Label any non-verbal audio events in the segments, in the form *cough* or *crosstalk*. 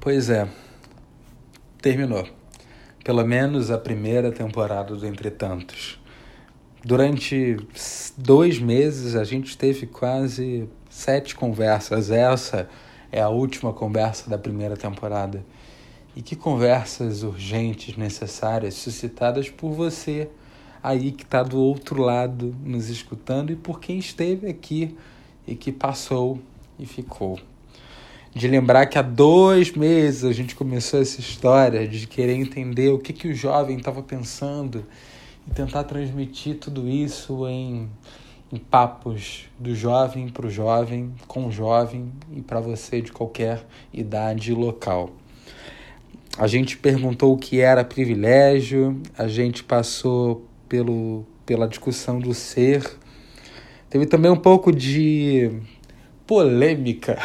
Pois é, terminou. Pelo menos a primeira temporada do Entre Tantos. Durante dois meses a gente teve quase sete conversas. Essa é a última conversa da primeira temporada. E que conversas urgentes, necessárias, suscitadas por você aí que está do outro lado nos escutando e por quem esteve aqui e que passou e ficou. De lembrar que há dois meses a gente começou essa história de querer entender o que, que o jovem estava pensando e tentar transmitir tudo isso em, em papos do jovem para o jovem, com o jovem e para você de qualquer idade e local. A gente perguntou o que era privilégio, a gente passou pelo, pela discussão do ser. Teve também um pouco de polêmica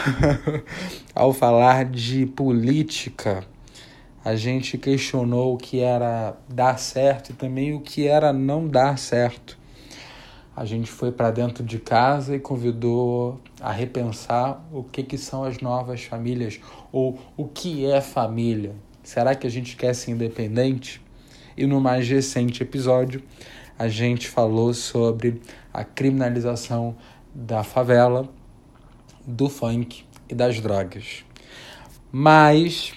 *laughs* ao falar de política. A gente questionou o que era dar certo e também o que era não dar certo. A gente foi para dentro de casa e convidou a repensar o que, que são as novas famílias ou o que é família. Será que a gente quer ser independente? E no mais recente episódio, a gente falou sobre a criminalização da favela, do funk e das drogas. Mas,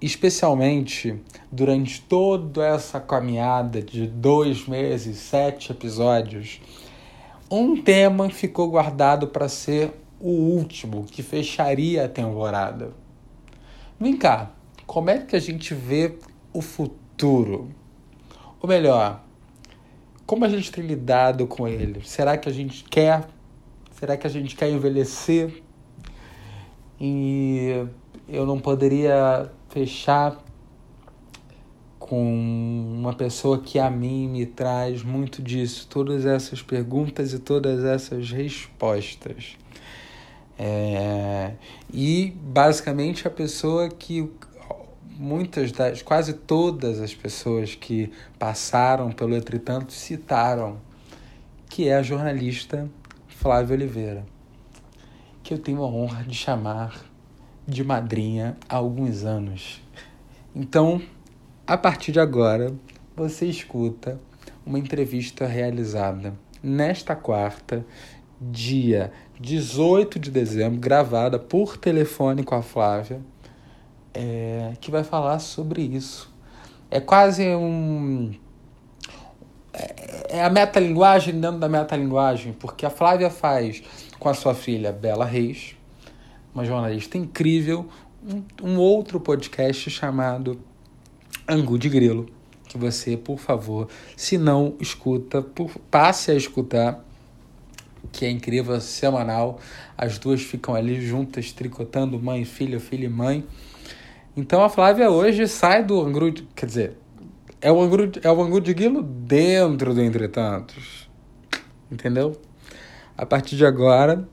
especialmente durante toda essa caminhada de dois meses, sete episódios, um tema ficou guardado para ser o último que fecharia a temporada. Vem cá, como é que a gente vê o futuro? Ou melhor, como a gente tem lidado com ele? Será que a gente quer? Será que a gente quer envelhecer? E eu não poderia fechar com uma pessoa que a mim me traz muito disso, todas essas perguntas e todas essas respostas. É, e basicamente a pessoa que muitas das, quase todas as pessoas que passaram pelo Entretanto citaram, que é a jornalista Flávia Oliveira, que eu tenho a honra de chamar de madrinha há alguns anos. Então, a partir de agora, você escuta uma entrevista realizada nesta quarta, dia 18 de dezembro, gravada por telefone com a Flávia é, que vai falar sobre isso. É quase um. É, é a metalinguagem dentro da metalinguagem, porque a Flávia faz com a sua filha Bela Reis, uma jornalista incrível, um, um outro podcast chamado Angu de Grilo, que você, por favor, se não escuta, por, passe a escutar, que é incrível, semanal. As duas ficam ali juntas, tricotando mãe, filha, filha e mãe. Então a Flávia hoje sai do Angru, quer dizer, é o Angru, é o Angu de Guilo dentro do Entretantos. Entendeu? A partir de agora,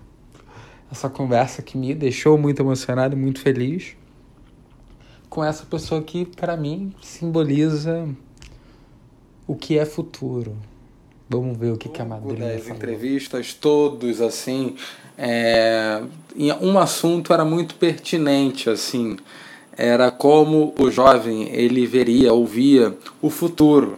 essa conversa que me deixou muito emocionado e muito feliz com essa pessoa que, para mim, simboliza o que é futuro. Vamos ver o que, que a madrinha das entrevistas, todos, assim, é, um assunto era muito pertinente, assim, era como o jovem ele veria, ouvia o futuro.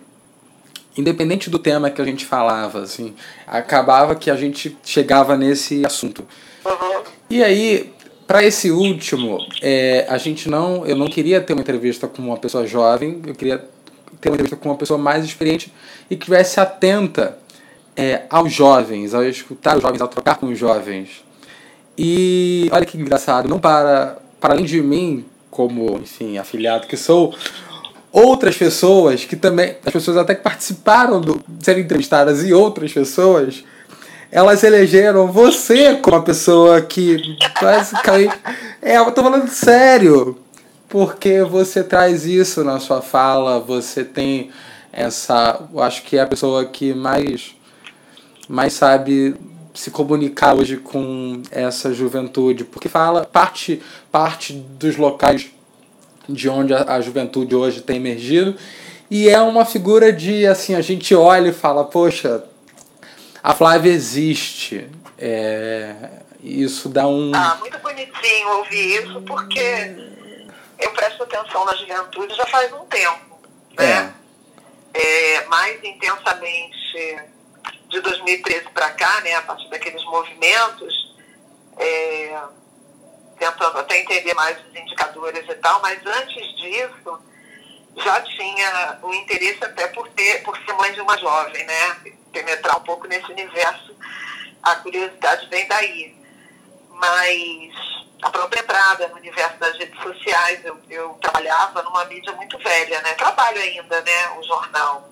Independente do tema que a gente falava, assim, acabava que a gente chegava nesse assunto. Uhum. E aí, para esse último, é, a gente não, eu não queria ter uma entrevista com uma pessoa jovem, eu queria ter uma entrevista com uma pessoa mais experiente e que estivesse atenta é, aos jovens, ao escutar os jovens, ao trocar com os jovens. E olha que engraçado, não para, para além de mim como, enfim, afiliado que sou, outras pessoas que também, as pessoas até que participaram do, de serem entrevistadas e outras pessoas, elas elegeram você como a pessoa que basicamente. *laughs* É, eu tô falando sério. Porque você traz isso na sua fala, você tem essa. Eu acho que é a pessoa que mais, mais sabe se comunicar hoje com essa juventude, porque fala parte parte dos locais de onde a, a juventude hoje tem emergido e é uma figura de assim a gente olha e fala poxa a Flávia existe é, isso dá um ah muito bonitinho ouvir isso porque eu presto atenção na juventude já faz um tempo. Né? É. é mais intensamente de 2013 para cá, né, a partir daqueles movimentos, é, tentando até entender mais os indicadores e tal, mas antes disso já tinha o interesse até por ter por ser mãe de uma jovem, né, penetrar um pouco nesse universo, a curiosidade vem daí. Mas a própria entrada no universo das redes sociais, eu, eu trabalhava numa mídia muito velha, né? Trabalho ainda, né? O jornal.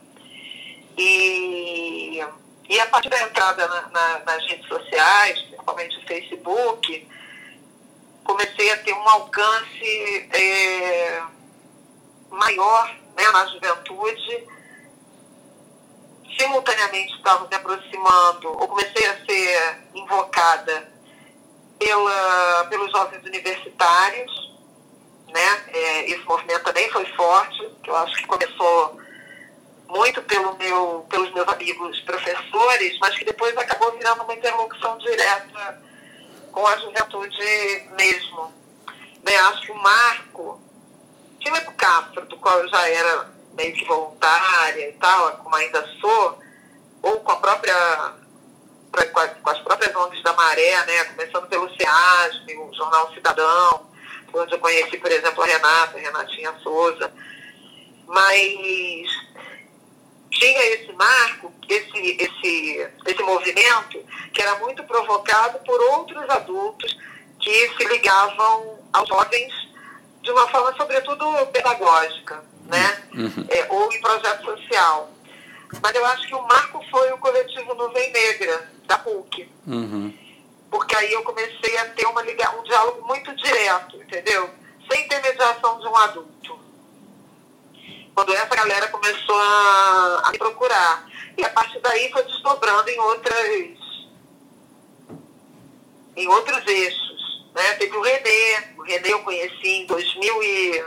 E, e a partir da entrada na, na, nas redes sociais, principalmente o Facebook, comecei a ter um alcance é, maior né, na juventude. Simultaneamente estava me aproximando, ou comecei a ser invocada pela, pelos jovens universitários, né? É, esse movimento também foi forte, que eu acho que começou muito pelo meu, pelos meus amigos professores, mas que depois acabou virando uma interlocução direta com a juventude mesmo. Né? Acho que o marco, Filipe Castro, do qual eu já era meio que voluntária e tal, como ainda sou, ou com a própria com as próprias ONGs da Maré, né? começando pelo SEASM, o Jornal Cidadão, onde eu conheci, por exemplo, a Renata, a Renatinha Souza. Mas tinha esse marco, esse, esse, esse movimento, que era muito provocado por outros adultos que se ligavam aos jovens de uma forma, sobretudo, pedagógica, né? Uhum. É, ou em projeto social. Mas eu acho que o marco foi o coletivo Nuvem Negra, da PUC. Uhum. Porque aí eu comecei a ter uma, um diálogo muito direto, entendeu? Sem intermediação de um adulto. Quando essa galera começou a, a me procurar. E a partir daí foi desdobrando em outras em outros eixos. Né? Teve o Renê, o Renê eu conheci em 2000 e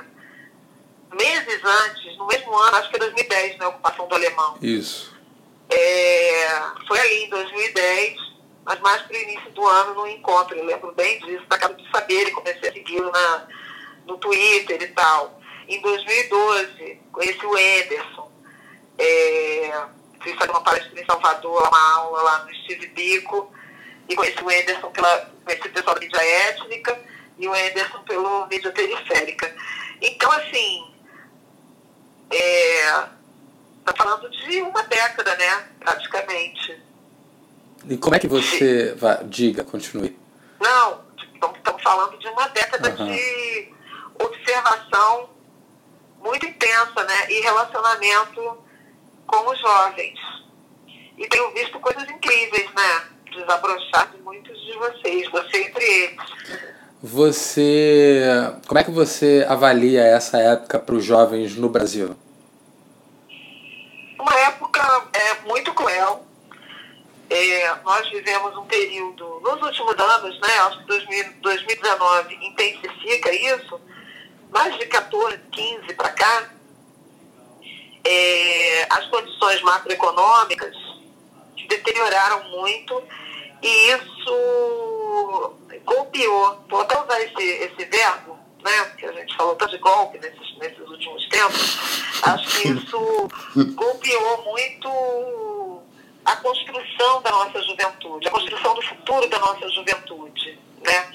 meses antes, no mesmo ano, acho que é 2010, né, a ocupação do alemão. Isso. É, foi ali em 2010, mas mais para o início do ano no encontro, eu lembro bem disso, acabo de saber e comecei a segui-lo no Twitter e tal. Em 2012, conheci o Ederson. É, fui fazer uma palestra em Salvador, uma aula lá no Steve Bico, e conheci o Ederson pela, conheci o pessoal da mídia étnica e o Ederson pelo mídia periférica. Então, assim, é, tá falando de uma década, né? Praticamente. E como é que você. Vai, diga, continue. Não, estamos falando de uma década uhum. de observação muito intensa, né? E relacionamento com os jovens. E tenho visto coisas incríveis, né? Desabrochar de muitos de vocês, você entre eles. Você. Como é que você avalia essa época para os jovens no Brasil? Uma época é, muito cruel. É, nós vivemos um período, nos últimos anos, né, acho que 2019 intensifica isso, mais de 14, 15 para cá, é, as condições macroeconômicas deterioraram muito e isso golpeou, vou até usar esse, esse verbo, né, que a gente falou tanto de golpe nesses, nesses últimos tempos, acho que isso golpeou muito a construção da nossa juventude, a construção do futuro da nossa juventude, né?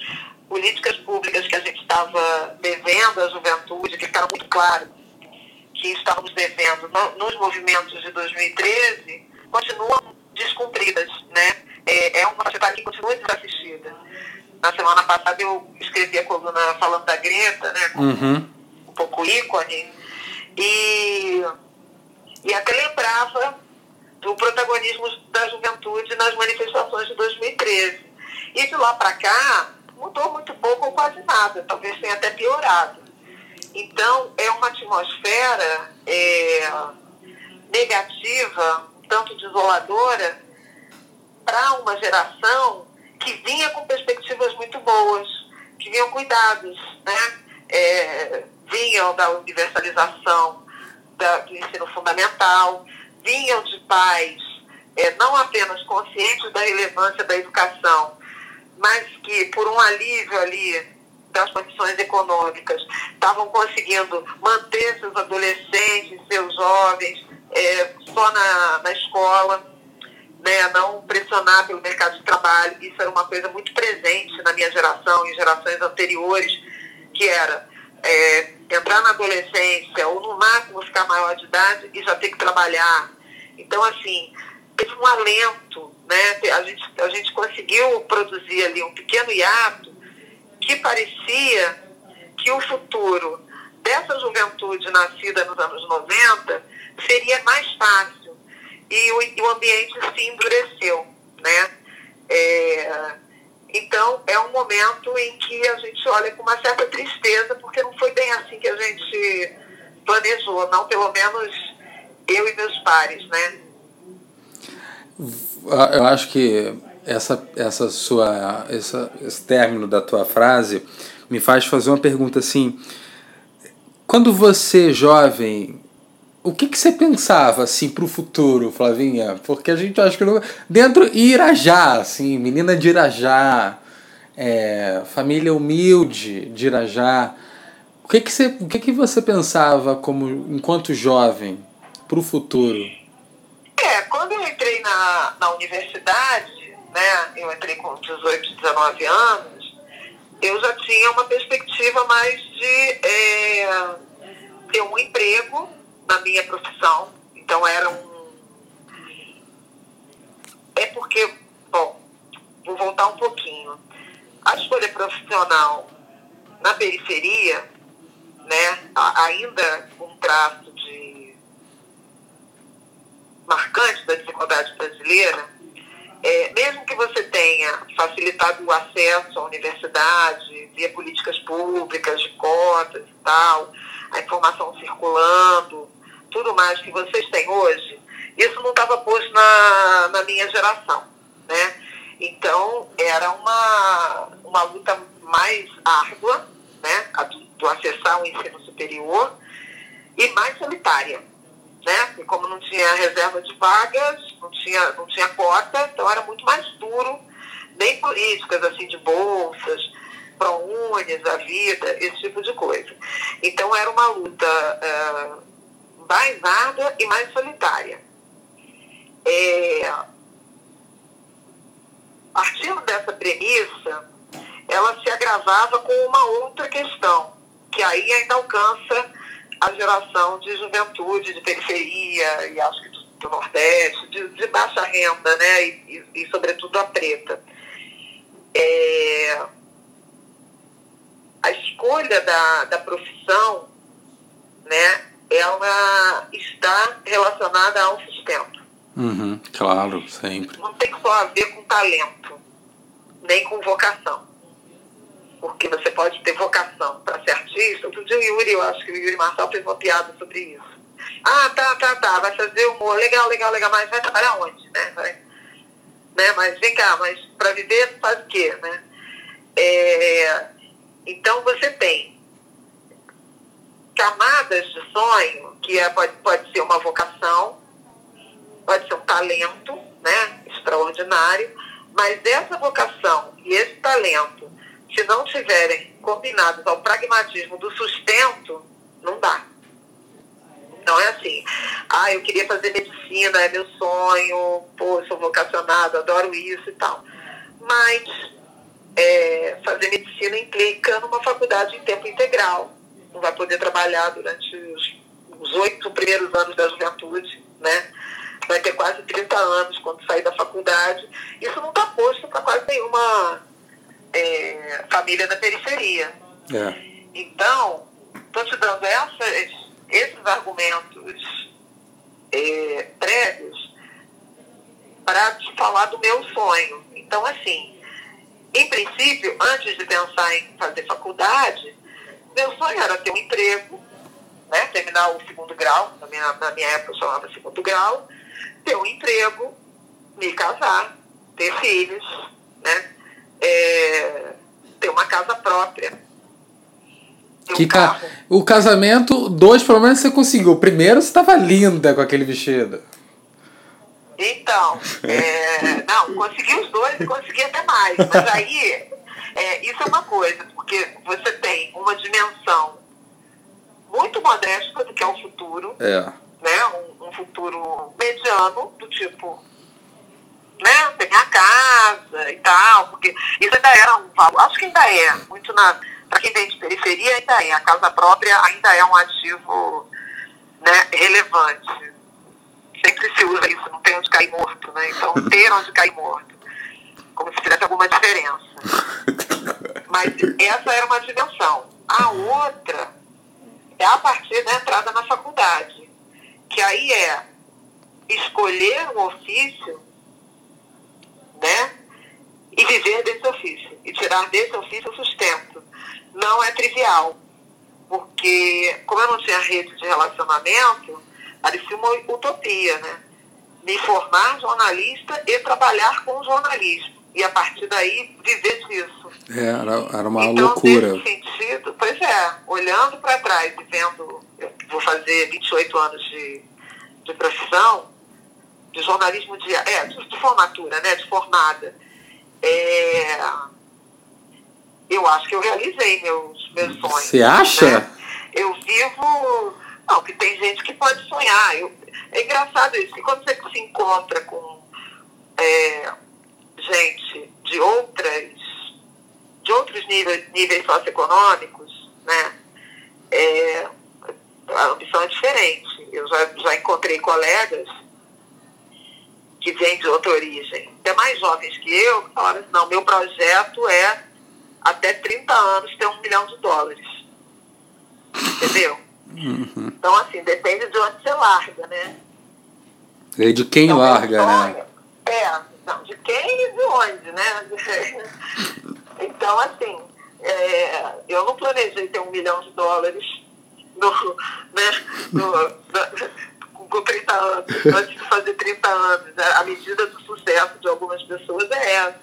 Políticas públicas que a gente estava devendo à juventude, que ficaram muito claro que estávamos devendo nos movimentos de 2013, continuam descumpridas, né? É, é uma sociedade que continua desassistida na semana passada eu escrevi a coluna falando da Greta, né? Uhum. Um pouco ícone. E, e até lembrava do protagonismo da juventude nas manifestações de 2013. E de lá para cá, mudou muito pouco ou quase nada, talvez tenha até piorado. Então, é uma atmosfera é, negativa, tanto desoladora, para uma geração que vinha com perspectivas muito boas, que vinham cuidados, né? É, vinham da universalização da, do ensino fundamental, vinham de pais é, não apenas conscientes da relevância da educação, mas que por um alívio ali das condições econômicas, estavam conseguindo manter seus adolescentes, seus jovens é, só na, na escola, né, não pressionar pelo mercado de trabalho. Isso era uma coisa muito presente na minha geração e gerações anteriores, que era é, entrar na adolescência ou no máximo ficar maior de idade e já ter que trabalhar. Então, assim, teve um alento, né? A gente, a gente conseguiu produzir ali um pequeno hiato que parecia que o futuro dessa juventude nascida nos anos 90 seria mais fácil. E o, e o ambiente se endureceu, né? É, então, é um momento em que a gente olha com uma certa tristeza, porque não foi bem assim que a gente planejou, não pelo menos eu e meus pares, né? Eu acho que essa, essa sua, essa, esse término da tua frase me faz fazer uma pergunta assim. Quando você, jovem, o que, que você pensava assim para o futuro, Flavinha? Porque a gente acha que não... dentro Irajá, assim, menina de Irajá, é, família humilde de Irajá. O que que você, o que que você pensava como enquanto jovem para o futuro? Quando eu entrei na, na universidade, né, eu entrei com 18, 19 anos, eu já tinha uma perspectiva mais de é, ter um emprego na minha profissão. Então era um. É porque, bom, vou voltar um pouquinho. A escolha profissional na periferia, né, ainda um traço de marcante da desigualdade brasileira, é, mesmo que você tenha facilitado o acesso à universidade, via políticas públicas, de cotas e tal, a informação circulando, tudo mais que vocês têm hoje, isso não estava posto na, na minha geração, né? Então, era uma, uma luta mais árdua, né? A do, do acessar o ensino superior e mais solitária, né? E como não tinha reserva de vagas, não tinha, não tinha cota, então era muito mais duro, nem políticas assim de bolsas, ProUnis, a vida, esse tipo de coisa. Então era uma luta uh, mais árdua e mais solitária. É, partindo dessa premissa, ela se agravava com uma outra questão, que aí ainda alcança a geração de juventude, de periferia, e acho que do, do Nordeste, de, de, baixa renda, né, e, e, e sobretudo a preta. É, a escolha da, da profissão, né, ela está relacionada ao sustento. Uhum, claro, sempre. Não tem só a ver com talento, nem com vocação. Porque você pode ter vocação para ser artista. Outro dia o Yuri, eu acho que o Yuri Marçal fez uma piada sobre isso. Ah, tá, tá, tá, vai fazer humor, legal, legal, legal, mas vai trabalhar onde, né? Vai, né? Mas vem cá, mas para viver faz o quê, né? É, então você tem camadas de sonho, que é, pode, pode ser uma vocação, pode ser um talento né, extraordinário, mas essa vocação e esse talento, se não estiverem combinados ao pragmatismo do sustento, não dá. Não é assim, ah, eu queria fazer medicina, é meu sonho, pô, sou vocacionado, adoro isso e tal. Mas é, fazer medicina implica numa faculdade em tempo integral, não vai poder trabalhar durante os oito primeiros anos da juventude, né? Vai ter quase 30 anos quando sair da faculdade. Isso não está posto para quase nenhuma é, família da periferia. É. Então, estou te dando essas, esses argumentos é, prévios para te falar do meu sonho. Então, assim, em princípio, antes de pensar em fazer faculdade, meu sonho era ter um emprego, né, terminar o segundo grau, na minha, na minha época eu chamava segundo grau, ter um emprego, me casar, ter filhos, né, é, ter uma casa própria. Que ca... O casamento, dois pelo menos você conseguiu. O primeiro você estava linda com aquele vestido. Então, é, não, consegui os dois e consegui até mais. Mas aí É, isso é uma coisa, porque você tem uma dimensão muito modesta do que é o futuro. É. Né? Um, um futuro mediano, do tipo, né? Tem a casa e tal, porque isso ainda era um valor, acho que ainda é, muito na. Para quem vem de periferia, ainda é. A casa própria ainda é um ativo né, relevante. Sempre se usa isso, não tem onde cair morto, né? Então *laughs* ter onde cair morto. Como se tivesse alguma diferença. Mas essa era uma dimensão. A outra é a partir da entrada na faculdade, que aí é escolher um ofício, né? E viver desse ofício. E tirar desse ofício o sustento. Não é trivial. Porque, como eu não tinha rede de relacionamento, parecia uma utopia, né? Me formar jornalista e trabalhar com jornalismo. E a partir daí viver disso. É, era, era uma então, loucura. Nesse sentido, pois é, olhando para trás e vendo, eu vou fazer 28 anos de, de profissão, de jornalismo de, é, de, formatura, né, de formada. É, eu acho que eu realizei meus, meus sonhos. Você acha? Né? Eu vivo. Não, que tem gente que pode sonhar. Eu, é engraçado isso, que quando você se encontra com é, gente de outras de outros níveis, níveis socioeconômicos, né, é, a ambição é diferente. Eu já, já encontrei colegas que vêm de outra origem, até mais jovens que eu, que falaram assim, não, meu projeto é até 30 anos ter um milhão de dólares. Entendeu? Uhum. Então, assim, depende de onde você larga, né? E de quem Então, larga, né? É, não, de quem e de onde, né? *laughs* então, assim, é, eu não planejei ter um milhão de dólares no, né, no, com com 30 anos, antes de fazer 30 anos. né? A medida do sucesso de algumas pessoas é essa.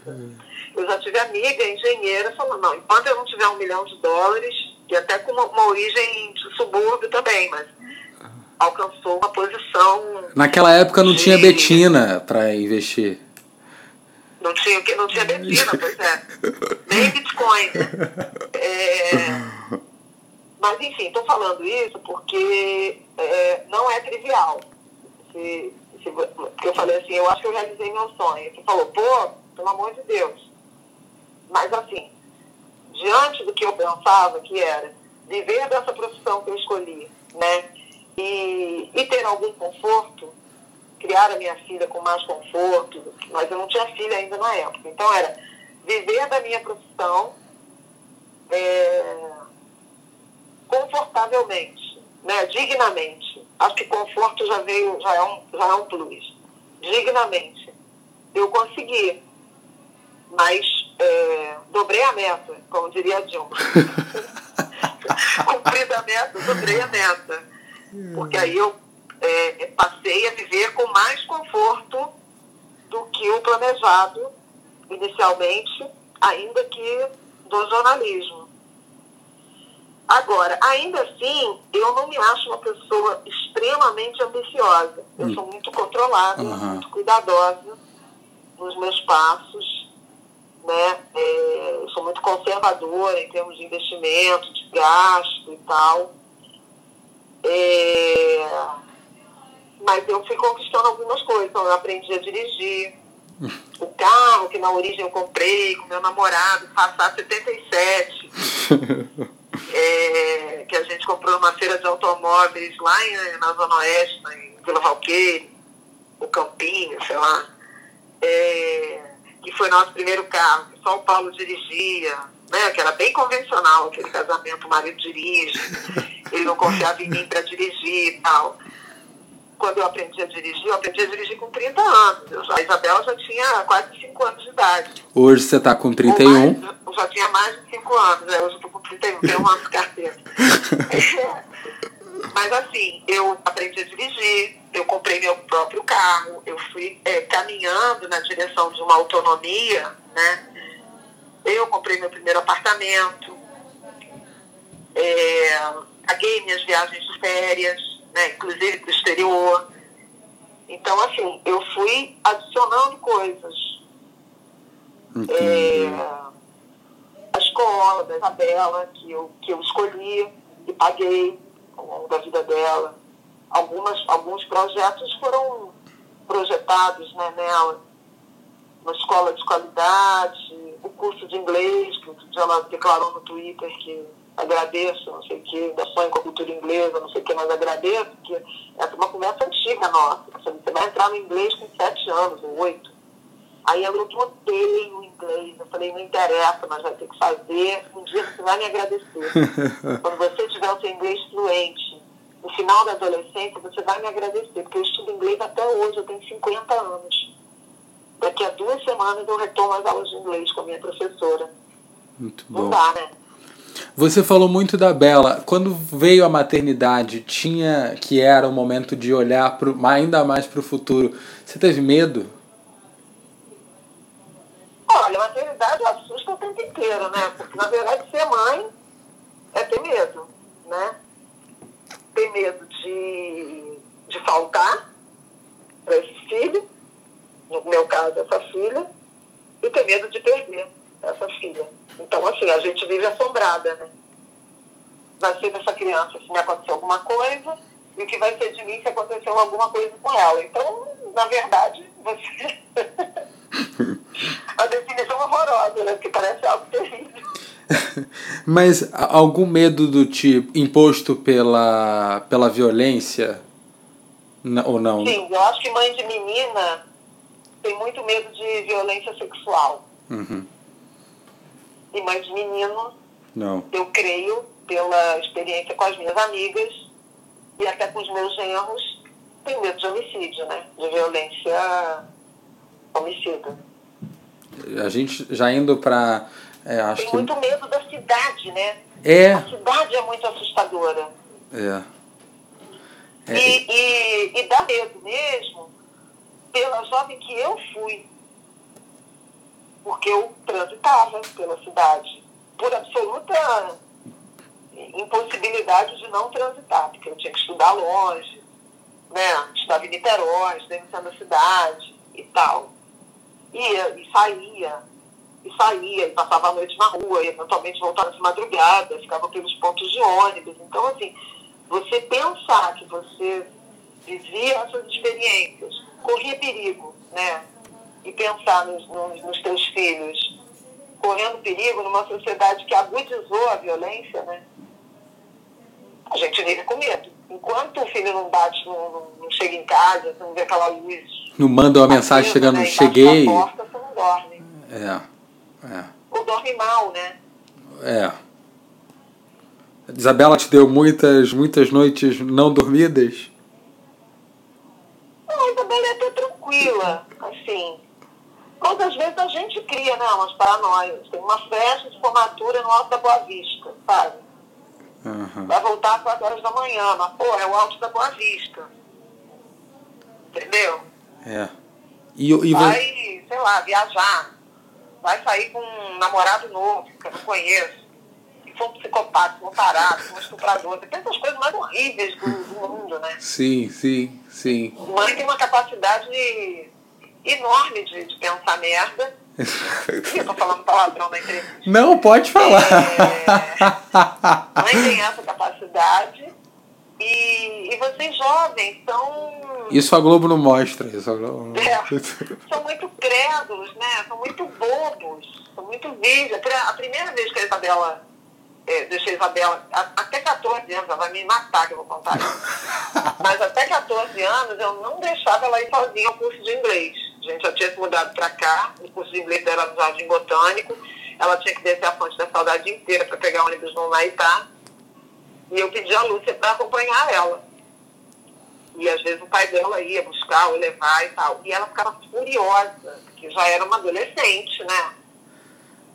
Eu já tive amiga, engenheira, falando, não, enquanto eu não tiver um milhão de dólares, e até com uma, uma origem de subúrbio também, mas alcançou uma posição Naquela época não tinha de- Betina pra investir. Não tinha, que- não tinha benzina, pois é. Nem Bitcoin. né? É, mas, enfim, estou falando isso porque é, não é trivial. Se, se, porque eu falei assim, eu acho que eu realizei meu sonho. Você falou, pô, pelo amor de Deus. Mas, assim, diante do que eu pensava que era viver dessa profissão que eu escolhi, né? E, e ter algum conforto, criar a minha filha com mais conforto, mas eu não tinha filha ainda na época. Então era viver da minha profissão é, confortavelmente, né, dignamente. Acho que conforto já veio, já é um, já é um plus. Dignamente. Eu consegui, mas é, dobrei a meta, como diria a Dilma. *laughs* Cumprida a meta, dobrei a meta. Porque aí eu é, passei a viver com mais conforto do que o planejado inicialmente, ainda que do jornalismo. Agora, ainda assim, eu não me acho uma pessoa extremamente ambiciosa. Eu sou muito controlada, Uhum. muito cuidadosa nos meus passos. Né? É, eu sou muito conservadora em termos de investimento, de gasto e tal. É, mas eu fui conquistando algumas coisas. Então, eu aprendi a dirigir. *laughs* O carro que na origem eu comprei com meu namorado, Passat 77, *laughs* é, que a gente comprou numa feira de automóveis lá em, na Zona Oeste, em Vila Valqueire, o Campinho, sei lá. É, que foi nosso primeiro carro, que só o Paulo dirigia, né, que era bem convencional, aquele casamento, o marido dirige, *laughs* ele não confiava em mim para dirigir e tal. Quando eu aprendi a dirigir, eu aprendi a dirigir com 30 anos. Eu já- a Isabel já tinha quase 5 anos de idade. Hoje você tá com Ou 31. mais, eu já tinha mais de 5 anos, né? hoje eu estou com 31, tenho um ano de carteira. *laughs* Mas assim, eu aprendi a dirigir, eu comprei meu próprio carro, eu fui é, caminhando na direção de uma autonomia, né? Eu comprei meu primeiro apartamento, é, paguei minhas viagens de férias, né? inclusive para o exterior. Então, assim, eu fui adicionando coisas. É, escola, da Isabela, que eu, que eu escolhi e paguei ao longo da vida dela. Algumas, alguns projetos foram projetados né, nela, uma escola de qualidade, o curso de inglês, que ela declarou no Twitter que agradeço, não sei o que, da sonho com a cultura inglesa, não sei o que, mas agradeço, porque essa é uma conversa antiga nossa. Você vai entrar no inglês com sete anos, ou oito. Aí eu odeio o inglês. Eu falei, não interessa, mas vai ter que fazer. Um dia você vai me agradecer. *laughs* Quando você tiver o seu inglês fluente, no final da adolescência, você vai me agradecer, porque eu estudo inglês até hoje, eu tenho 50 anos. Daqui a duas semanas eu retomo as aulas de inglês com a minha professora. Muito bom. Não dá, né? Você falou muito da Bela. Quando veio a maternidade, tinha que era o momento de olhar pro, ainda mais para o futuro. Você teve medo? Olha, a maternidade assusta o tempo inteiro, né? Porque, na verdade, ser mãe é ter medo, né? Ter medo de, de faltar para esse filho, no meu caso, essa filha, e ter medo de perder essa filha. Então, assim, a gente vive assombrada, né? Vai ser dessa criança se me acontecer alguma coisa e o que vai ser de mim se acontecer alguma coisa com ela. Então, na verdade, você... *laughs* a definição horrorosa, né? Porque parece algo terrível. *laughs* Mas algum medo do tipo imposto pela, pela violência? Ou não? Sim, eu acho que mãe de menina tem muito medo de violência sexual. Uhum. E mãe de menino, não. eu creio, pela experiência com as minhas amigas e até com os meus genros, tem medo de homicídio, né? De violência homicida. A gente já indo para. É, acho Tem que... muito medo da cidade, né? É. A cidade é muito assustadora. É. é. E, e, e dá medo mesmo pela jovem que eu fui. Porque eu transitava pela cidade. Por absoluta impossibilidade de não transitar, porque eu tinha que estudar longe, né? Estudava em Niterói, centro da cidade e tal ia e saía, e saía, e passava a noite na rua, e eventualmente voltava de madrugada, ficava pelos pontos de ônibus. Então, assim, você pensar que você vivia essas experiências, corria perigo, né? E pensar nos, nos, nos teus filhos correndo perigo numa sociedade que agudizou a violência, né? A gente vive com medo. Enquanto o filho não bate, não, não chega em casa, não vê aquela luz não manda uma mensagem chegando, né? cheguei. Porta, você não dorme. É, é. Ou dorme mal, né? É. Isabela te deu muitas, muitas noites não dormidas? Não, a Isabela é até tranquila, assim. Às vezes a gente cria, né, umas paranoias. Tem uma festa de formatura no Alto da Boa Vista, sabe? Uhum. Vai voltar às 4 horas da manhã, mas, pô, é o Alto da Boa Vista. Entendeu? É. E, e vai, sei lá, viajar. Vai sair com um namorado novo, que eu não conheço. E for um psicopata, um tarado, um estuprador. Você pensa as coisas mais horríveis do, do mundo, né? Sim, sim, sim. Mãe tem uma capacidade enorme de, de pensar merda. *laughs* eu tô falando palavrão na entrevista. Não, pode falar. É, mãe tem essa capacidade. E, e vocês jovens são isso a Globo não mostra. Isso a Globo não... É, são muito crédulos, né? São muito bobos, são muito virgens. A primeira vez que a Isabela, é, deixei a Isabela, até 14 anos, ela vai me matar que eu vou contar isso. *laughs* Mas até 14 anos eu não deixava ela ir sozinha ao curso de inglês. A gente já tinha se mudado para cá, o curso de inglês era no Jardim Botânico. Ela tinha que descer a fonte da saudade inteira para pegar ônibus no Maitá. E eu pedi a Lúcia para acompanhar ela. E às vezes o pai dela ia buscar ou levar e tal. E ela ficava furiosa, porque já era uma adolescente, né?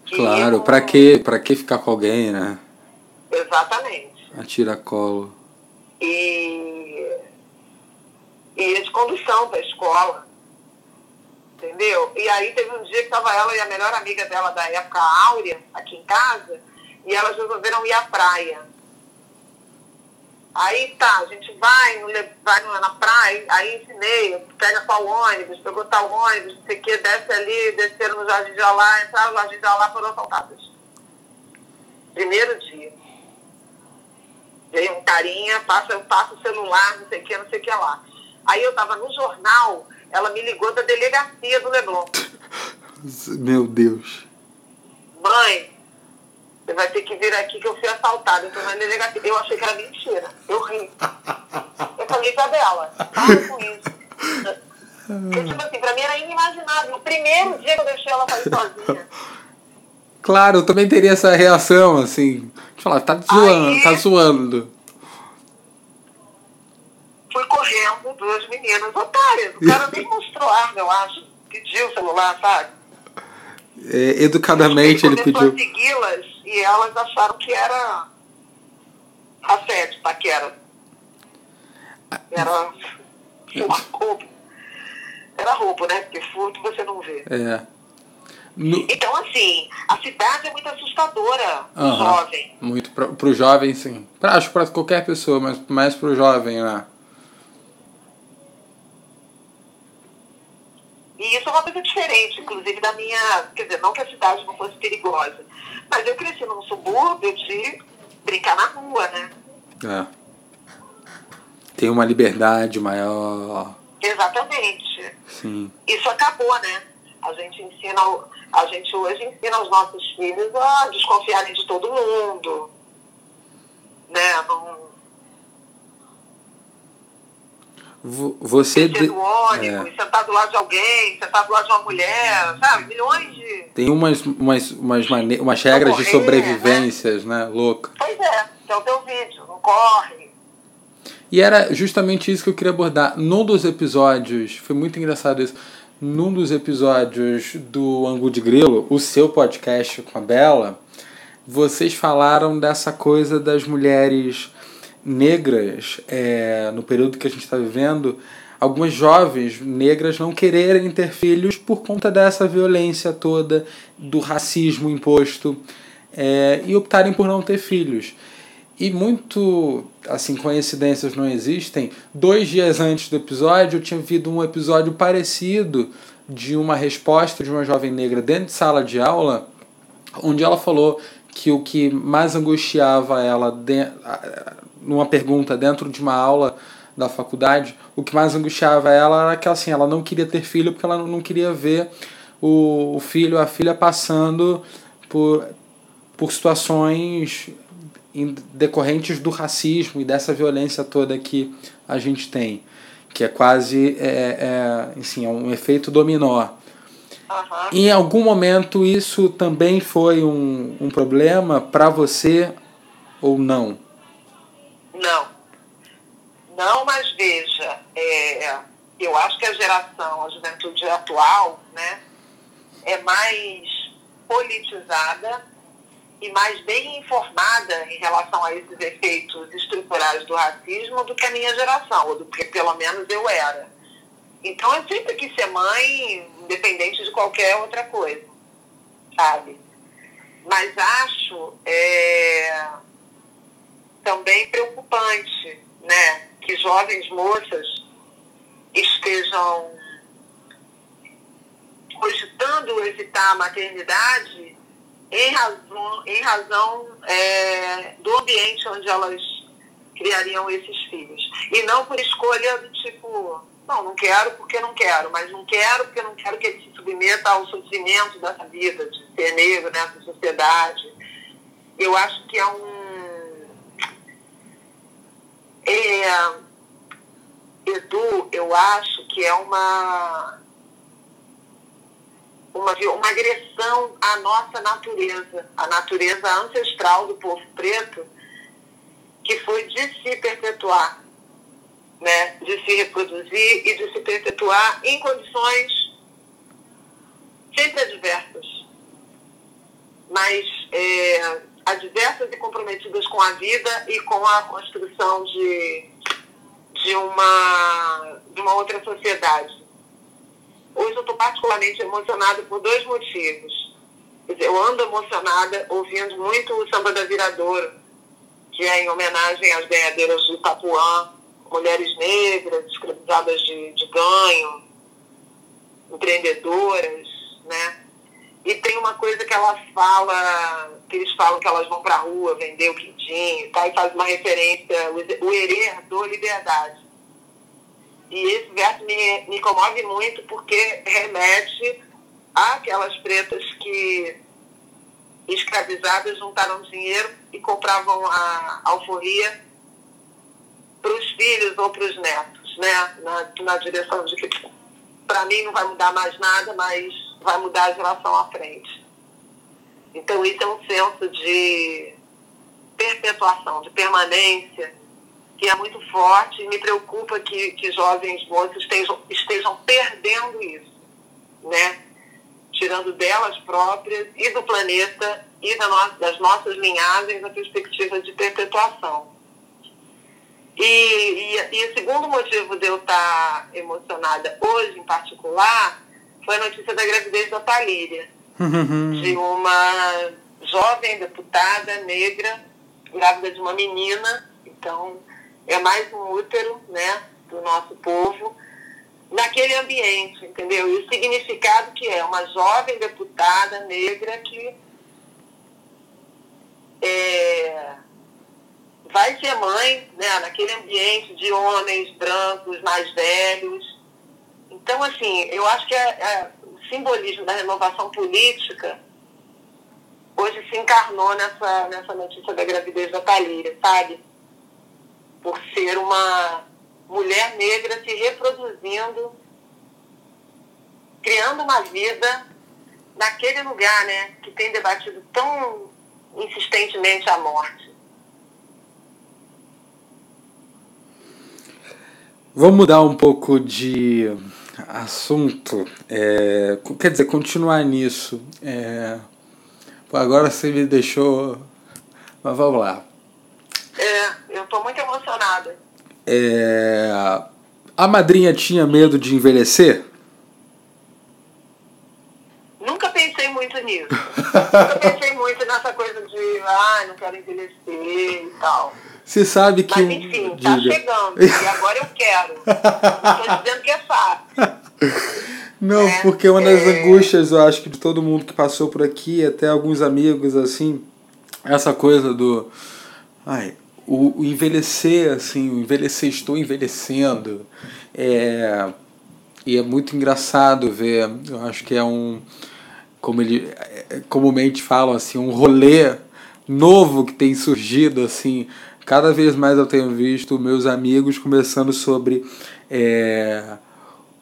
Claro, eu... para que, pra que ficar com alguém, né? Exatamente. Atira colo. E ia de condução para a escola. Entendeu? E aí teve um dia que estava ela e a melhor amiga dela da época, a Áurea, aqui em casa, e elas resolveram ir à praia. Aí tá, a gente vai, no, vai na praia, aí ensinei, pega qual ônibus, pegou tal ônibus, não sei o que, desce ali, desceram no Jardim de Alá, entraram no Jardim de Alá, foram assaltadas. Primeiro dia. Veio um carinha, passa, passa o celular, não sei o que, não sei o que lá. Aí eu tava no jornal, ela me ligou da delegacia do Leblon. *laughs* Meu Deus. Mãe, você vai ter que vir aqui que eu fui assaltada. Eu tô na delegacia. Eu achei que era mentira. Eu ri. Eu falei, Isabela, para com isso. *laughs* Porque, tipo assim, pra mim era inimaginável. O primeiro dia que eu deixei ela sair sozinha. Claro, eu também teria essa reação, assim. De falar, tá zoando, Aí, tá zoando. Fui correndo, duas meninas otárias. O cara nem *laughs* mostrou arma, eu acho. Pediu o celular, sabe? É, educadamente ele pediu. a segui-las e elas acharam que era assédio, paquera. Era roubo. Era roubo, né? Porque furto você não vê. É. No... Então, assim, a cidade é muito assustadora pro uhum. jovem. Muito pro, pro jovem, sim. Pra, acho para qualquer pessoa, mas mais pro jovem, né? E isso é uma coisa diferente, inclusive, da minha. Quer dizer, não que a cidade não fosse perigosa, mas eu cresci num subúrbio de brincar na rua, né? É. Tem uma liberdade maior. Exatamente. Sim. Isso acabou, né? A gente ensina, a gente hoje ensina os nossos filhos a desconfiarem de todo mundo. Né? Não, você de... no ônibus, é. sentar do lado de alguém, sentar do lado de uma mulher, sabe? Milhões de. Tem umas, umas, umas, mane... umas regras correr, de sobrevivências, né? né? Louca. Pois é, é o teu vídeo, não corre. E era justamente isso que eu queria abordar. Num dos episódios, foi muito engraçado isso. Num dos episódios do Angu de Grilo, o seu podcast com a Bela, vocês falaram dessa coisa das mulheres negras, é, no período que a gente está vivendo, algumas jovens negras não quererem ter filhos por conta dessa violência toda, do racismo imposto, é, e optarem por não ter filhos. E muito, assim, coincidências não existem. Dois dias antes do episódio, eu tinha visto um episódio parecido de uma resposta de uma jovem negra dentro de sala de aula, onde ela falou que o que mais angustiava ela numa pergunta dentro de uma aula da faculdade, o que mais angustiava ela era que assim, ela não queria ter filho porque ela não queria ver o, o filho, a filha passando por, por situações decorrentes do racismo e dessa violência toda que a gente tem, que é quase é, é, assim, é um efeito dominó. Uhum. Em algum momento isso também foi um, um problema para você ou não? Não. Não, mas veja, é, eu acho que a geração, a juventude atual, né, é mais politizada e mais bem informada em relação a esses efeitos estruturais do racismo do que a minha geração, ou do que pelo menos eu era. Então eu sempre quis ser mãe, independente de qualquer outra coisa, sabe? Mas acho é, também preocupante, né? Que jovens moças estejam cogitando evitar a maternidade em razão, em razão é, do ambiente onde elas criariam esses filhos. E não por escolha do tipo, não, não quero porque não quero, mas não quero porque não quero que ele se submeta ao sofrimento dessa vida, de ser negro nessa sociedade. Eu acho que é um é, Edu, eu acho que é uma, uma, uma agressão à nossa natureza, a natureza ancestral do povo preto, que foi de se perpetuar, né? de se reproduzir e de se perpetuar em condições sempre adversas. Mas é, adversas e comprometidas com a vida e com a construção de, de, uma, de uma outra sociedade. Hoje eu estou particularmente emocionada por dois motivos. Eu ando emocionada ouvindo muito o samba da Viradouro, que é em homenagem às ganhadeiras do Itapuã, mulheres negras, escravizadas de, de ganho, empreendedoras, né? E tem uma coisa que ela fala, que eles falam que elas vão para a rua vender o quindim tá, e faz uma referência, o herê herdou liberdade. E esse verso me, me comove muito porque remete àquelas pretas que escravizadas juntaram dinheiro e compravam a alforria para os filhos ou para os netos, né? Na, na direção de que para mim não vai mudar mais nada, mas vai mudar a geração à frente. Então isso é um senso de perpetuação, de permanência, que é muito forte e me preocupa que, que jovens moças estejam, estejam perdendo isso, né? Tirando delas próprias e do planeta e da no, das nossas linhagens a perspectiva de perpetuação. E, e, e, o segundo motivo de eu estar emocionada hoje, em particular, foi a notícia da gravidez da Talíria, de uma jovem deputada negra, grávida de uma menina. Então, é mais um útero né, do nosso povo naquele ambiente, entendeu? E o significado que é uma jovem deputada negra que é, vai ser mãe né, naquele ambiente de homens brancos mais velhos. Então, assim, eu acho que é, é, o simbolismo da renovação política hoje se encarnou nessa, nessa notícia da gravidez da Thalíria, sabe? Por ser uma mulher negra se reproduzindo, criando uma vida naquele lugar, né? Que tem debatido tão insistentemente a morte. Vamos mudar um pouco de assunto. É, quer dizer, continuar nisso. É, agora você me deixou. Mas vamos lá. É, eu estou muito emocionada. É, a madrinha tinha medo de envelhecer? Nunca pensei muito nisso. Nunca pensei muito nessa coisa de, ah, não quero envelhecer e tal. Você sabe que. Mas enfim, tá chegando. E agora eu quero. *laughs* Tô dizendo que é fácil. Não, é, porque uma das é... angústias, eu acho que de todo mundo que passou por aqui, até alguns amigos, assim, essa coisa do. Ai, o, o envelhecer, assim, o envelhecer, estou envelhecendo. É, e é muito engraçado ver, eu acho que é um. Como ele é, comumente falam, assim, um rolê novo que tem surgido, assim, cada vez mais eu tenho visto meus amigos conversando sobre é,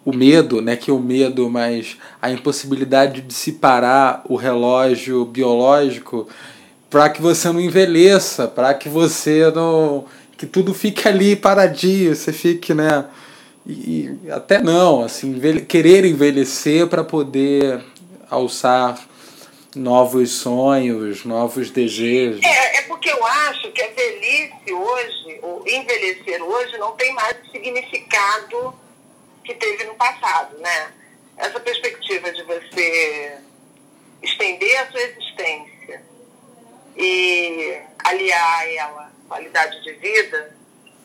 o medo, né, que é o medo, mas a impossibilidade de separar o relógio biológico para que você não envelheça, para que você não que tudo fique ali paradinho, você fique, né, e até não, assim, querer envelhecer para poder alçar novos sonhos, novos desejos. É, acho que a velhice hoje, o envelhecer hoje, não tem mais o significado que teve no passado, né? Essa perspectiva de você estender a sua existência e aliar ela qualidade de vida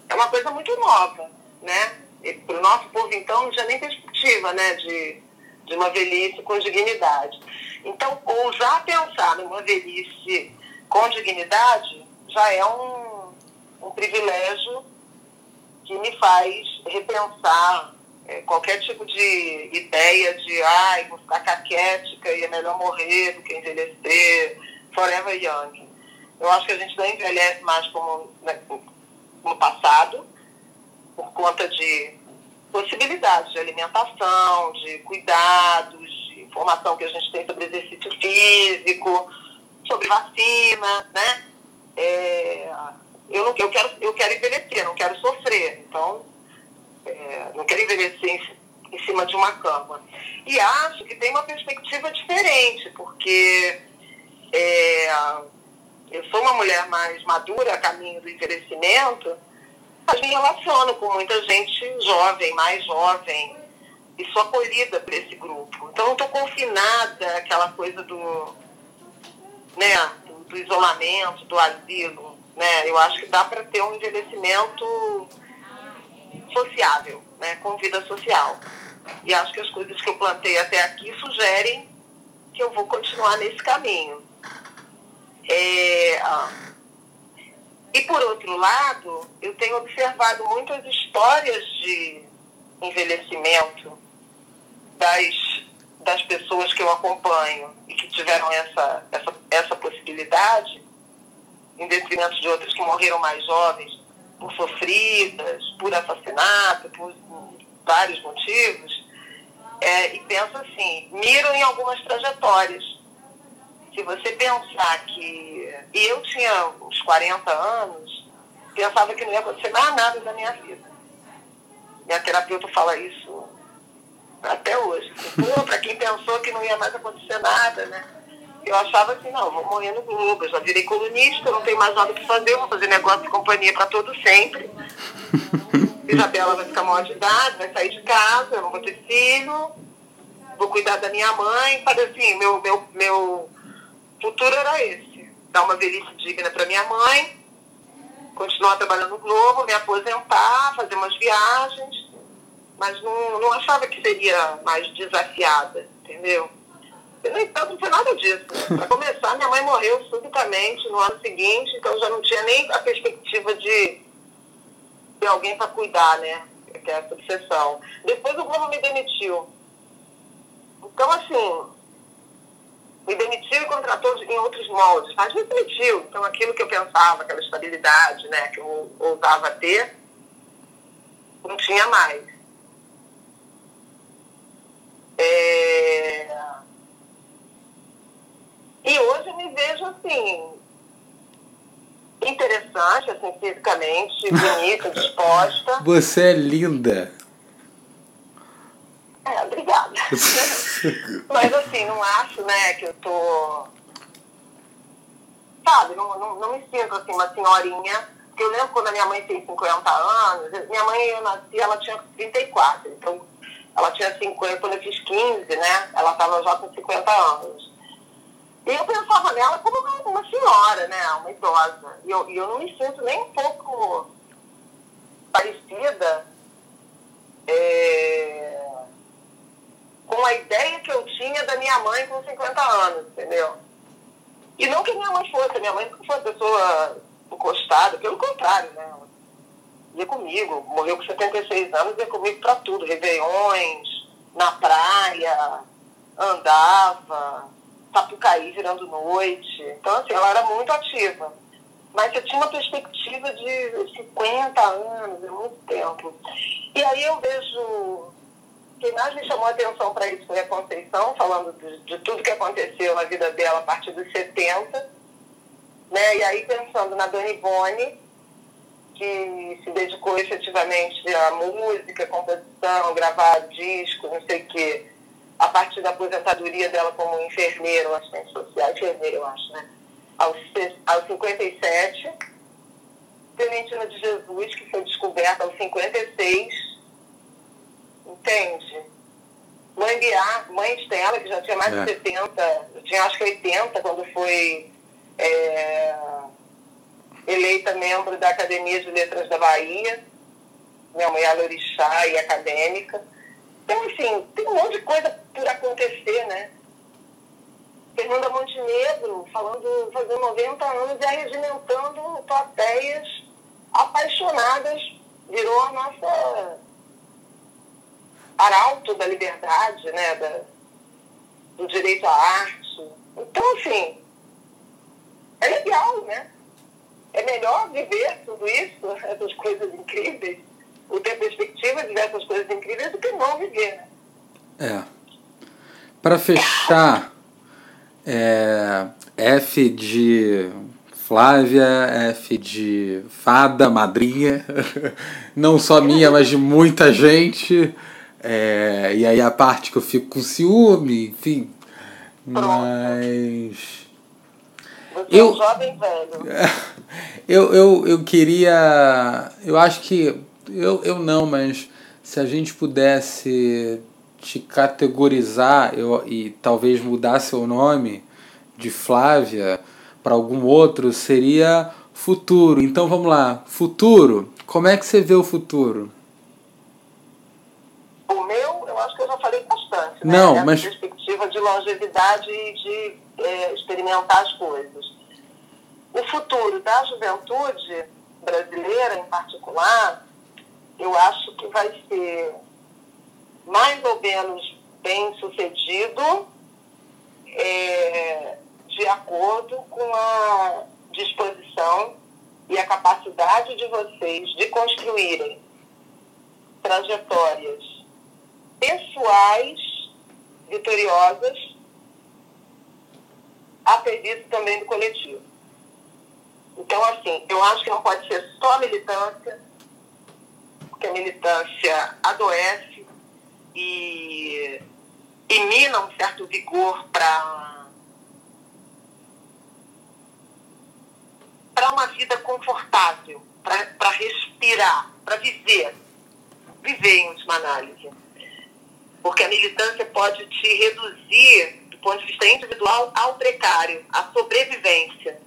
é uma coisa muito nova, né? Para o nosso povo, então, não tinha nem perspectiva, né? De, de uma velhice com dignidade. Então, ousar pensar numa velhice com dignidade já é um, um privilégio que me faz repensar é, qualquer tipo de ideia de ai, vou ficar caquética e é melhor morrer do que envelhecer, forever young. Eu acho que a gente não envelhece mais como né, no passado, por conta de possibilidades de alimentação, de cuidados, informação que a gente tem sobre exercício físico, sobre vacina, né? É, eu, não, eu, quero, eu quero envelhecer, não quero sofrer. Então, é, não quero envelhecer em, em cima de uma cama. E acho que tem uma perspectiva diferente, porque é, eu sou uma mulher mais madura a caminho do envelhecimento, mas me relaciono com muita gente jovem, mais jovem, e sou acolhida por esse grupo. Então, não estou confinada àquela coisa do, né, do, isolamento, do asilo. Né? Eu acho que dá para ter um envelhecimento sociável, né, com vida social. E acho que as coisas que eu plantei até aqui sugerem que eu vou continuar nesse caminho. É, e por outro lado, eu tenho observado muitas histórias de envelhecimento das, das pessoas que eu acompanho e que tiveram essa, essa, essa possibilidade, em detrimento de outras que morreram mais jovens, por sofridas, por assassinato, por vários motivos, é, e penso assim, miro em algumas trajetórias. Se você pensar que. Eu tinha uns 40 anos, pensava que não ia acontecer mais nada da minha vida. Minha terapeuta fala isso até hoje. Assim, para quem pensou que não ia mais acontecer nada, né? Eu achava assim, não, vou morrer no Globo, eu já virei colunista, não tenho mais nada para fazer, vou fazer negócio de companhia para todo sempre. *laughs* Isabela vai ficar maior de idade, vai sair de casa, eu não vou ter filho, vou cuidar da minha mãe, fazer assim, meu, meu, meu futuro era esse. Dar uma velhice digna para minha mãe, continuar trabalhando no Globo, me aposentar, fazer umas viagens, mas não, não achava que seria mais desafiada, entendeu? No entanto, não foi nada disso. Para começar, minha mãe morreu subitamente no ano seguinte, então já não tinha nem a perspectiva de ter alguém para cuidar, né? Que é essa obsessão. Depois o Globo me demitiu. Então, assim, me demitiu e contratou em outros moldes, mas me demitiu. Então, aquilo que eu pensava, aquela estabilidade né, que eu ousava ter, não tinha mais. É... E hoje eu me vejo assim, interessante, assim, fisicamente, bonita, disposta. *laughs* Você é linda. É, obrigada. *laughs* Mas assim, não acho, né, que eu tô. Sabe, não, não, não me sinto assim, uma senhorinha. Porque eu lembro quando a minha mãe fez 50 anos, minha mãe, eu nasci, ela tinha 34. Então, ela tinha 50, quando eu fiz 15, né? Ela estava já com 50 anos. Eu pensava nela como uma, senhora, né? Uma idosa. E eu, eu não me sinto nem um pouco parecida é, com a ideia que eu tinha da minha mãe com 50 anos, entendeu? E não que minha mãe fosse, minha mãe foi uma pessoa encostada, pelo contrário, né? Ela ia comigo, morreu com 76 anos, ia comigo para tudo, réveillões, na praia, andava, Sapucaí virando noite. Então, assim, ela era muito ativa. Mas eu tinha uma perspectiva de 50 anos, é muito tempo. E aí eu vejo. Quem mais me chamou a atenção para isso foi a Conceição, falando de, de, tudo que aconteceu na vida dela a partir dos 70. Né? E aí pensando na Dona Ivone, que se dedicou efetivamente à música, composição, gravar disco, não sei o quê a partir da aposentadoria dela como enfermeira, assistente social, enfermeira, eu acho, né? Aos, aos 57. Clementina de Jesus, que foi descoberta aos 56. Entende? Mãe Biá, mãe Estela, que já tinha mais é. de 70, tinha acho que 80 quando foi é, eleita membro da Academia de Letras da Bahia. Minha mulher Lorixá e acadêmica. Então, assim, tem um monte de coisa por acontecer, né? Fernanda Montenegro, falando, fazendo 90 anos e arregimentando plateias apaixonadas, virou a nossa arauto da liberdade, né? Da, do direito à arte. Então, assim, é legal, né? É melhor viver tudo isso, *laughs* essas coisas incríveis, ou ter perspectiva de ver essas coisas incríveis do que não viver. Né? É. Para fechar, é, F de Flávia, F de fada, madrinha, *laughs* não só minha, mas de muita gente. É, e aí a parte que eu fico com ciúme, enfim. Mas. Você eu, é um jovem velho. *laughs* Eu, eu, eu queria. Eu acho que eu, eu não, mas se a gente pudesse te categorizar eu, e talvez mudar seu nome de Flávia para algum outro, seria futuro. Então vamos lá, futuro. Como é que você vê o futuro? O meu, eu acho que eu já falei bastante. Né? Não, mas perspectiva de longevidade e de é, experimentar as coisas. O futuro da juventude brasileira, em particular, eu acho que vai ser mais ou menos bem sucedido é, de acordo com a disposição e a capacidade de vocês de construírem trajetórias pessoais vitoriosas a serviço também do coletivo. Então, assim, eu acho que não pode ser só militância, porque a militância adoece e, e mina um certo vigor para para uma vida confortável, para respirar, para viver. Viver, em última análise. Porque a militância pode te reduzir, do ponto de vista individual, ao precário, à sobrevivência.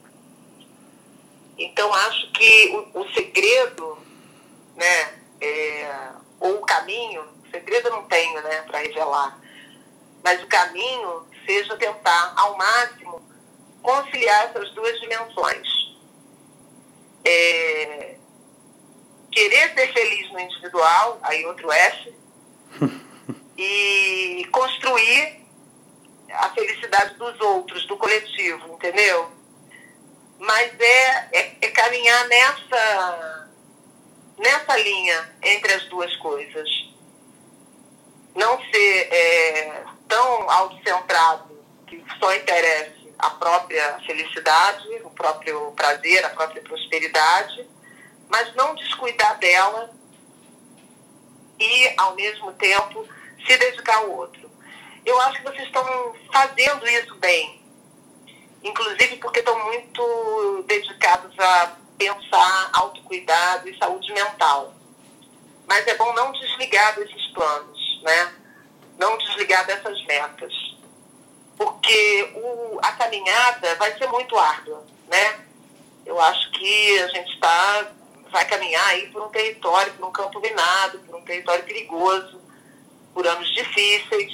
Então, acho que o, o segredo, né, é, ou o caminho, segredo eu não tenho né, para revelar, mas o caminho seja tentar, ao máximo, conciliar essas duas dimensões é, querer ser feliz no individual, aí outro F, *laughs* e construir a felicidade dos outros, do coletivo, entendeu? Mas é, é, é caminhar nessa, nessa linha entre as duas coisas. Não ser é, tão autocentrado que só interessa a própria felicidade, o próprio prazer, a própria prosperidade, mas não descuidar dela e, ao mesmo tempo, se dedicar ao outro. Eu acho que vocês estão fazendo isso bem, inclusive porque estão muito dedicados a pensar autocuidado e saúde mental. Mas é bom não desligar desses planos, né? Não desligar dessas metas porque o, a caminhada vai ser muito árdua, né? Eu acho que a gente está vai caminhar aí por um território, por um campo minado, por um território perigoso, por anos difíceis.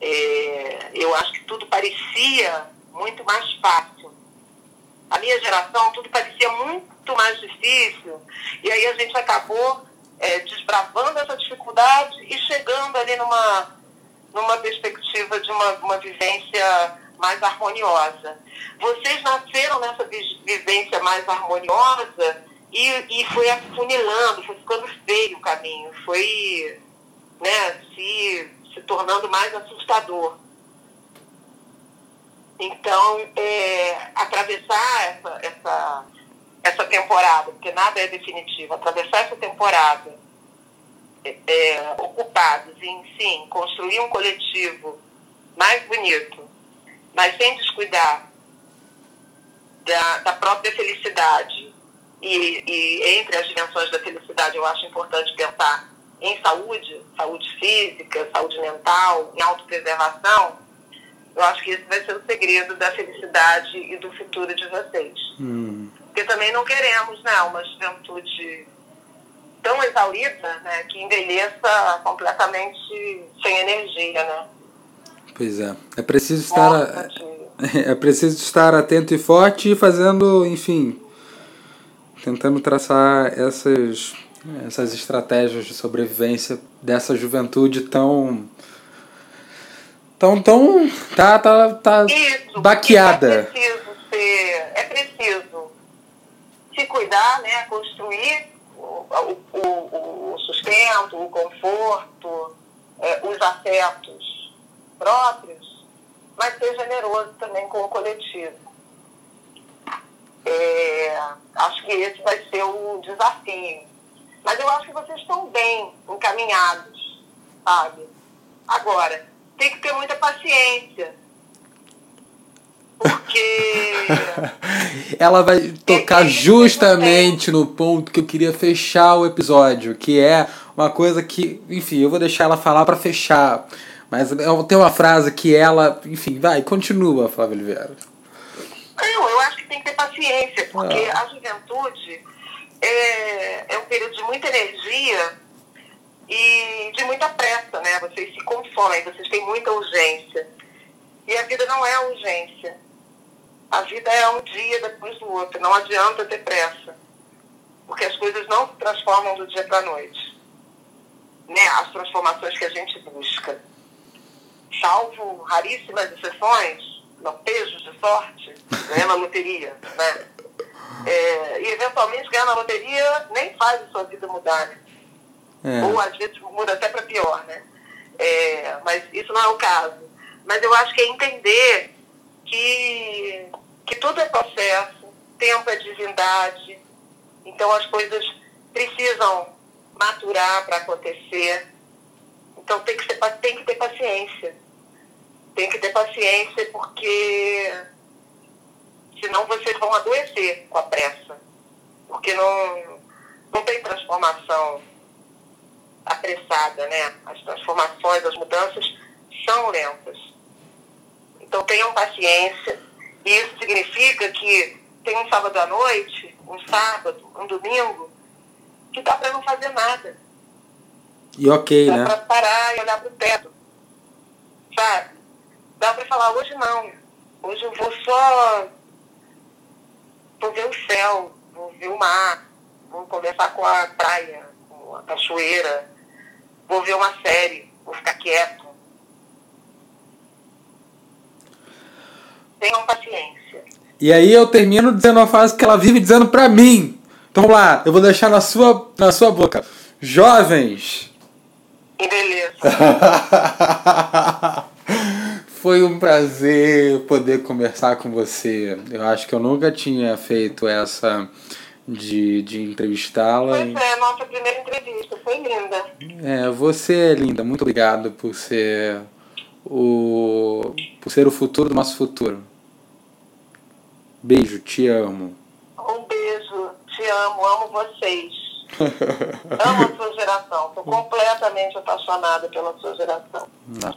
É, eu acho que tudo parecia muito mais fácil. A minha geração, tudo parecia muito mais difícil, e aí a gente acabou é, desbravando essa dificuldade e chegando ali numa numa perspectiva de uma, uma vivência mais harmoniosa. Vocês nasceram nessa vivência mais harmoniosa e, e foi afunilando, foi ficando feio o caminho, foi né, se, se tornando mais assustador. Então, é, atravessar essa, essa, essa temporada, porque nada é definitivo, atravessar essa temporada é, ocupados em, sim, construir um coletivo mais bonito, mas sem descuidar da, da própria felicidade. E, e entre as dimensões da felicidade, eu acho importante pensar em saúde, saúde física, saúde mental, em autopreservação. Eu acho que esse vai ser o segredo da felicidade e do futuro de vocês. Hum. Porque também não queremos né, uma juventude tão exaurida né, que envelheça completamente sem energia, né? Pois é. É preciso estar. *laughs* É preciso estar atento e forte e fazendo, enfim, tentando traçar essas, essas estratégias de sobrevivência dessa juventude tão. Tão. tão. tá, tá, tá Isso, baqueada. É preciso ser. É preciso se cuidar, né? Construir o, o, o sustento, o conforto, é, os afetos próprios, mas ser generoso também com o coletivo. É, acho que esse vai ser o desafio. Mas eu acho que vocês estão bem encaminhados, sabe? Agora, tem que ter muita paciência porque. *laughs* Ela vai tocar justamente no ponto que eu queria fechar o episódio, que é uma coisa que, enfim, eu vou deixar ela falar para fechar. Mas tem uma frase que ela, enfim, vai, continua, Flávia Oliveira. Não, eu acho que tem que ter paciência, porque ah. a juventude é, é um período de muita energia e de muita pressa, né? Vocês se consomem, vocês têm muita urgência. E a vida não é urgência. A vida é um dia depois do outro. Não adianta ter pressa. Porque as coisas não se transformam do dia para a noite. Né? As transformações que a gente busca. Salvo raríssimas exceções, lampejos de sorte, ganhar na loteria. Né? É, e eventualmente ganhar na loteria nem faz a sua vida mudar. Né? É. Ou às vezes muda até para pior, né? É, mas isso não é o caso. Mas eu acho que é entender que, que tudo é processo, tempo é divindade, então as coisas precisam maturar para acontecer. Então tem que, ser, tem que ter paciência. Tem que ter paciência porque senão vocês vão adoecer com a pressa. Porque não, não tem transformação apressada, né? As transformações, as mudanças são lentas. Então tenham paciência. E isso significa que tem um sábado à noite, um sábado, um domingo, que dá para não fazer nada. E ok, dá né? Dá para parar e olhar para o teto. Sabe? Dá para falar, hoje não. Hoje eu vou só. Vou ver o céu, vou ver o mar, vou conversar com a praia, com a cachoeira, vou ver uma série, vou ficar quieto. Tenham paciência. E aí eu termino dizendo uma frase que ela vive dizendo para mim. Então vamos lá, eu vou deixar na sua, na sua boca. Jovens. Beleza. *laughs* Foi um prazer poder conversar com você. Eu acho que eu nunca tinha feito essa de, de entrevistá-la. Pois é, nossa primeira entrevista, foi linda. É, você é linda, muito obrigado por ser o por ser o futuro do nosso futuro. Beijo, te amo. Um beijo, te amo, amo vocês. *laughs* amo a sua geração, estou completamente apaixonada pela sua geração. Não.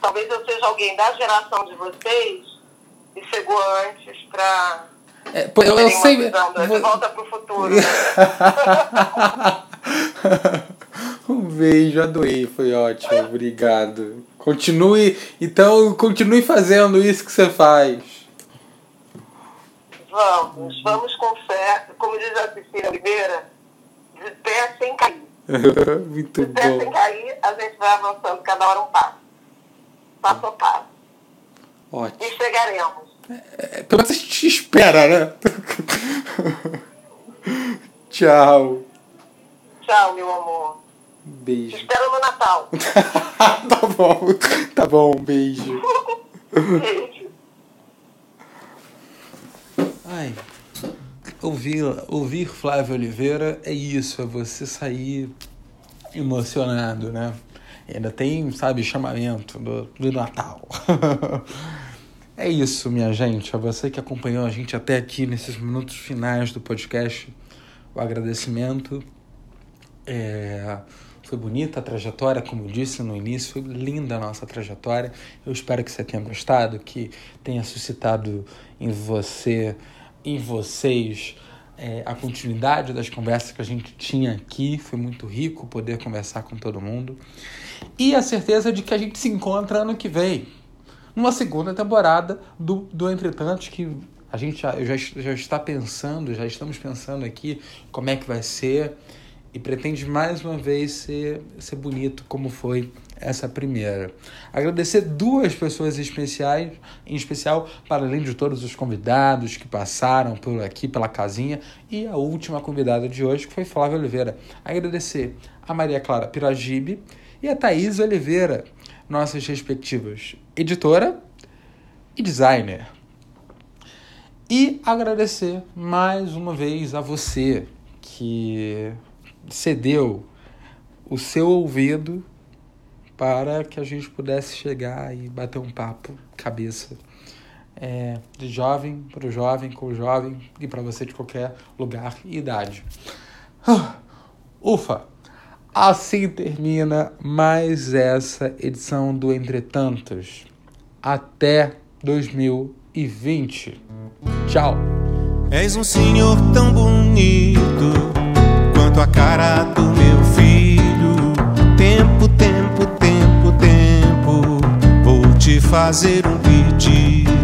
Talvez eu seja alguém da geração de vocês e chegou antes para é, eu, eu sei. Visão, de volta pro futuro. *laughs* Um beijo, adorei, foi ótimo, obrigado. Continue, então, continue fazendo isso que você faz. Vamos, vamos com fé, como diz a Cecília Oliveira, de pé sem cair. *laughs* Muito de pé bom. sem cair, a gente vai avançando cada hora um passo. Passo a passo. Ótimo. E chegaremos. É, pelo menos a gente espera, né? *laughs* Tchau. Tchau, meu amor. Beijo. Te espero no Natal. *laughs* tá bom. Tá bom, beijo. Beijo. Ai. Ouvir, ouvir Flávio Oliveira é isso, é você sair emocionado, né? E ainda tem, sabe, chamamento do, do Natal. *laughs* É isso, minha gente. A você que acompanhou a gente até aqui nesses minutos finais do podcast, o agradecimento. É... Foi bonita a trajetória, como eu disse no início, foi linda a nossa trajetória. Eu espero que você tenha gostado, que tenha suscitado em você, em vocês, é, a continuidade das conversas que a gente tinha aqui. Foi muito rico poder conversar com todo mundo. E a certeza de que a gente se encontra ano que vem numa segunda temporada do, do Entretanto, que a gente já, já, já está pensando, já estamos pensando aqui como é que vai ser e pretende mais uma vez ser, ser bonito como foi essa primeira. Agradecer duas pessoas especiais, em especial, para além de todos os convidados que passaram por aqui pela casinha, e a última convidada de hoje, que foi Flávia Oliveira. Agradecer a Maria Clara Piragibe e a Thaís Oliveira, nossas respectivas editora e designer. E agradecer mais uma vez a você que cedeu o seu ouvido para que a gente pudesse chegar e bater um papo cabeça é, de jovem para o jovem, com o jovem e para você de qualquer lugar e idade. Uh, ufa! Assim termina mais essa edição do Entretantos. Até 2020. Tchau. És um senhor tão bonito quanto a cara do meu filho. Tempo, tempo, tempo, tempo. Vou te fazer um pedido.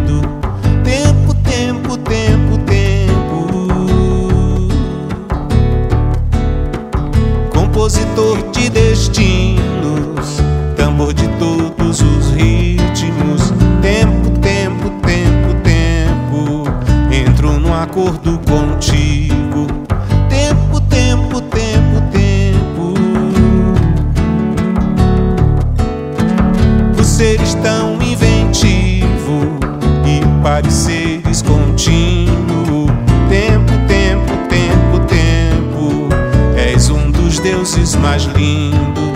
Compositor de destinos, tambor de todos os ritmos. Tempo, tempo, tempo, tempo. Entro num acordo contigo. Tempo, tempo, tempo, tempo. Por seres tão inventivo e pareceres contínuo. luzes mais lindo.